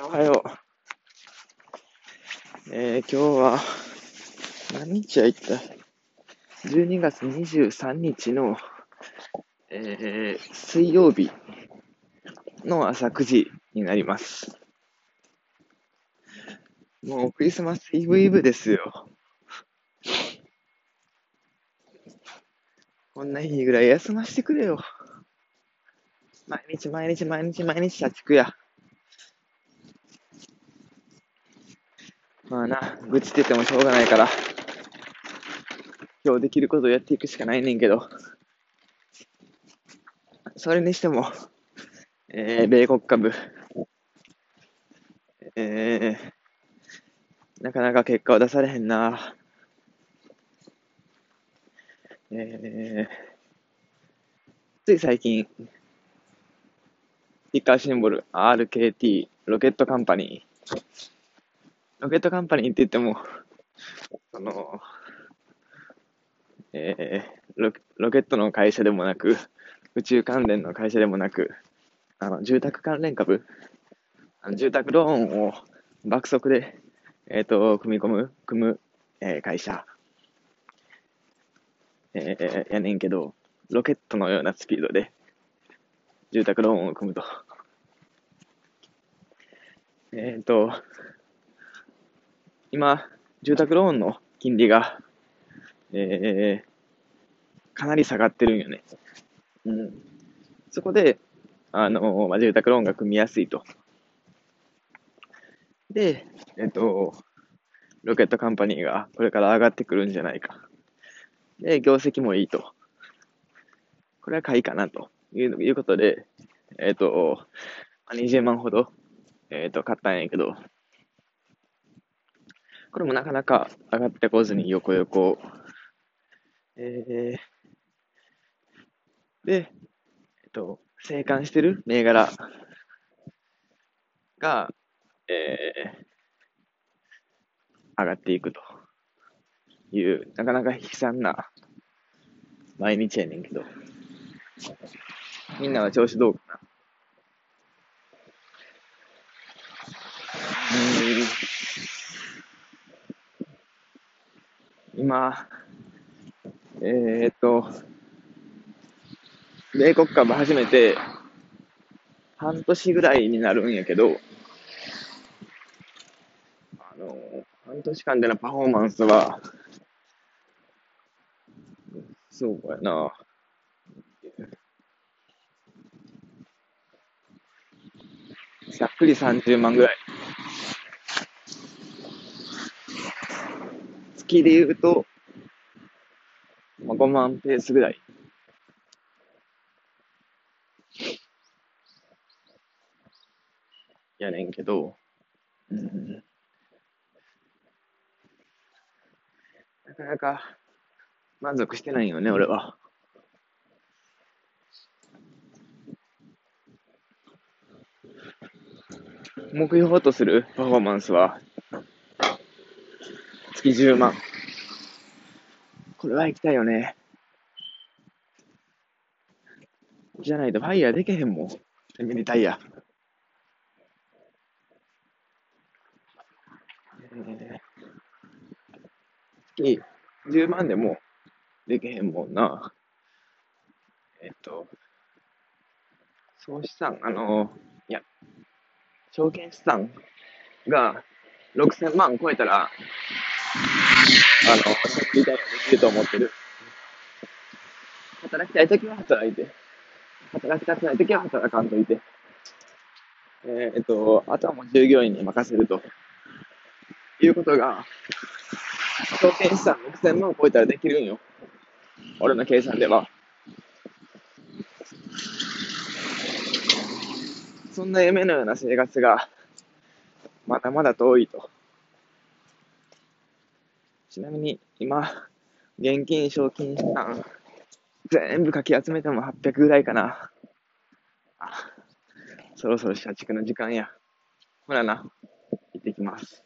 ー、おはよう。えー、今日は、何日やいった ?12 月23日の、えー、水曜日の朝9時になります。もうクリスマスイブイブですよ。こんな日ぐらい休ませてくれよ。毎日毎日毎日毎日社畜や。まあな、愚痴っててもしょうがないから、今日できることをやっていくしかないねんけど、それにしても、えー、米国株、えー、なかなか結果を出されへんな。えー、つい最近、ティッカーシンボル RKT ロケットカンパニー。ロケットカンパニーって言っても、その、えー、ロロケットの会社でもなく、宇宙関連の会社でもなく、あの、住宅関連株、あの住宅ローンを爆速で、えっ、ー、と、組み込む、組む、えー、会社、えー、やねんけど、ロケットのようなスピードで、住宅ローンを組むと。えっ、ー、と、今、住宅ローンの金利が、えー、かなり下がってるんよね。うん。そこで、あの、ま、住宅ローンが組みやすいと。で、えっと、ロケットカンパニーがこれから上がってくるんじゃないか。で、業績もいいと。これは買いかなといういうことで、えっと、20万ほど、えっと、買ったんやけど、これもなかなか上がってこずに横横。えー、で、えっと、生還してる銘柄。が、えー、上がっていくという、なかなか悲惨な毎日やねんけど、みんなは調子どうかな。今、えー、っと、米国株初めて半年ぐらいになるんやけど、あの、半年間でのパフォーマンスは、そうやな。ざっくり30万ぐらい。月で言うと、まあ、5万ペースぐらい。やねんけど、うん。なかなか満足してないよね、俺は。目標とするパフォーマンスは、月10万。これは行きたいよね。じゃないとファイヤーできへんもん。ミニタイヤ。月10万でもできへんもんな。えっと、総資産、あの、いや、証券資産が6000万超えたら、あの、リタイアできると思ってる。働きたいときは働いて、働きたくないときは働かんといて、えー、っと、あとはもう従業員に任せるということが、証券資産6000万を超えたらできるんよ。俺の計算では。そんな夢のような生活が、まだまだ遠いと。ちなみに今、現金、賞金資産、全部かき集めても800ぐらいかな。あ、そろそろ社畜の時間や。ほらな、行ってきます。